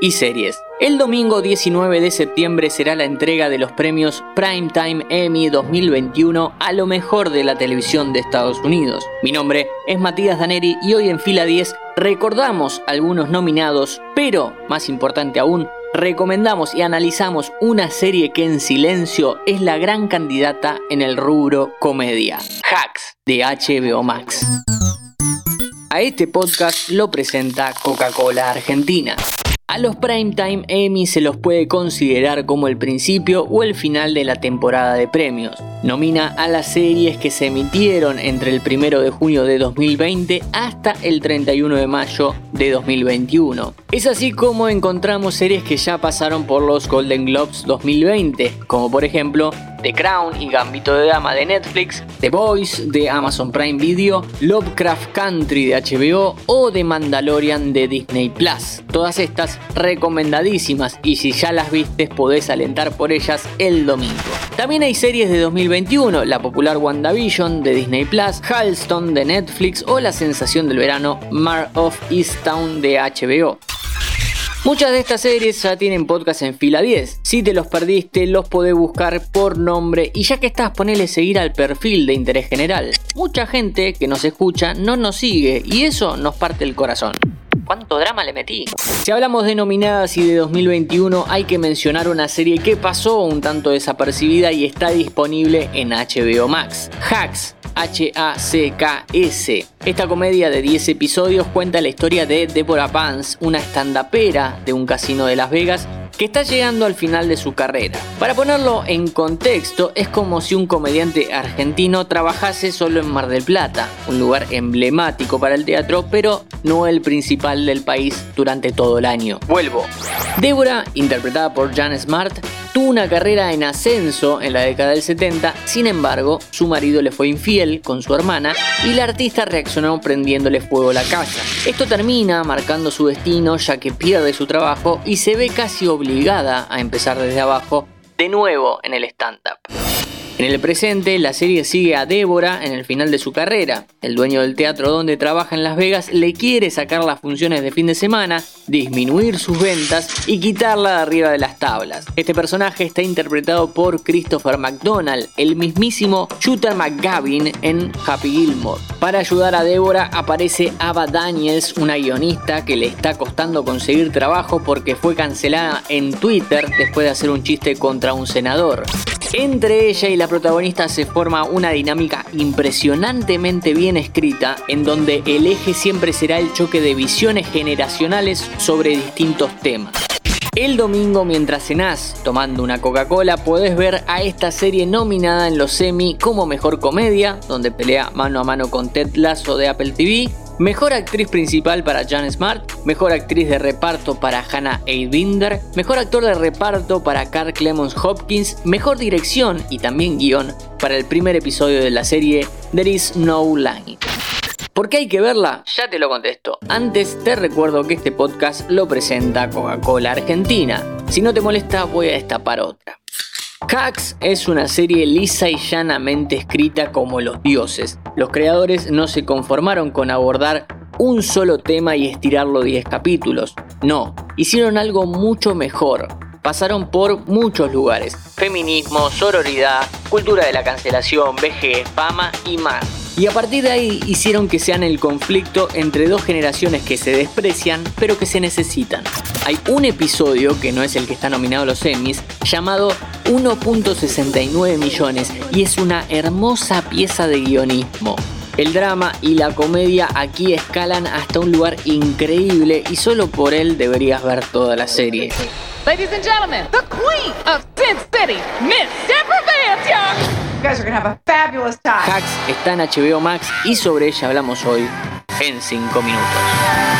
y series. El domingo 19 de septiembre será la entrega de los premios Primetime Emmy 2021 a lo mejor de la televisión de Estados Unidos. Mi nombre es Matías Daneri y hoy en fila 10 recordamos algunos nominados, pero más importante aún, recomendamos y analizamos una serie que en silencio es la gran candidata en el rubro comedia, Hacks de HBO Max. A este podcast lo presenta Coca-Cola Argentina. A los Primetime Emmy se los puede considerar como el principio o el final de la temporada de premios. Nomina a las series que se emitieron entre el 1 de junio de 2020 hasta el 31 de mayo de 2021. Es así como encontramos series que ya pasaron por los Golden Globes 2020, como por ejemplo The Crown y Gambito de Dama de Netflix, The Boys de Amazon Prime Video, Lovecraft Country de HBO o The Mandalorian de Disney Plus. Todas estas recomendadísimas y si ya las viste podés alentar por ellas el domingo. También hay series de 2021, la popular WandaVision de Disney Plus, Halston de Netflix o La sensación del verano Mar of Easttown de HBO. Muchas de estas series ya tienen podcast en fila 10. Si te los perdiste, los podés buscar por nombre y ya que estás, ponele seguir al perfil de interés general. Mucha gente que nos escucha no nos sigue y eso nos parte el corazón. ¿Cuánto drama le metí? Si hablamos de nominadas y de 2021, hay que mencionar una serie que pasó un tanto desapercibida y está disponible en HBO Max. Hacks, H-A-C-K-S. Esta comedia de 10 episodios cuenta la historia de Deborah Vance, una estandapera de un casino de Las Vegas que está llegando al final de su carrera. Para ponerlo en contexto, es como si un comediante argentino trabajase solo en Mar del Plata, un lugar emblemático para el teatro, pero no el principal del país durante todo el año. Vuelvo. Débora, interpretada por Jan Smart, Tuvo una carrera en ascenso en la década del 70, sin embargo, su marido le fue infiel con su hermana y la artista reaccionó prendiéndole fuego a la casa. Esto termina marcando su destino ya que pierde su trabajo y se ve casi obligada a empezar desde abajo de nuevo en el stand-up. En el presente, la serie sigue a Débora en el final de su carrera. El dueño del teatro donde trabaja en Las Vegas le quiere sacar las funciones de fin de semana, disminuir sus ventas y quitarla de arriba de las tablas. Este personaje está interpretado por Christopher McDonald, el mismísimo Shooter McGavin en Happy Gilmore. Para ayudar a Débora aparece Ava Daniels, una guionista que le está costando conseguir trabajo porque fue cancelada en Twitter después de hacer un chiste contra un senador. Entre ella y la protagonista se forma una dinámica impresionantemente bien escrita en donde el eje siempre será el choque de visiones generacionales sobre distintos temas. El domingo mientras cenás tomando una Coca-Cola podés ver a esta serie nominada en los semi como Mejor Comedia, donde pelea mano a mano con Ted Lasso de Apple TV, Mejor actriz principal para Jan Smart, mejor actriz de reparto para Hannah Eibinder, mejor actor de reparto para Carl Clemons Hopkins, mejor dirección y también guion para el primer episodio de la serie There Is No Line. ¿Por qué hay que verla? Ya te lo contesto. Antes te recuerdo que este podcast lo presenta Coca-Cola Argentina. Si no te molesta, voy a destapar otra. Hacks es una serie lisa y llanamente escrita como los dioses. Los creadores no se conformaron con abordar un solo tema y estirarlo 10 capítulos. No, hicieron algo mucho mejor. Pasaron por muchos lugares. Feminismo, sororidad, cultura de la cancelación, vejez, fama y más. Y a partir de ahí hicieron que sean el conflicto entre dos generaciones que se desprecian pero que se necesitan. Hay un episodio, que no es el que está nominado a los Emmys, llamado 1.69 millones y es una hermosa pieza de guionismo. El drama y la comedia aquí escalan hasta un lugar increíble y solo por él deberías ver toda la serie. Ladies and gentlemen, the queen of Sin City, Miss Deborah Vance, You guys are gonna have a fabulous time. Hacks está en HBO Max y sobre ella hablamos hoy en 5 minutos.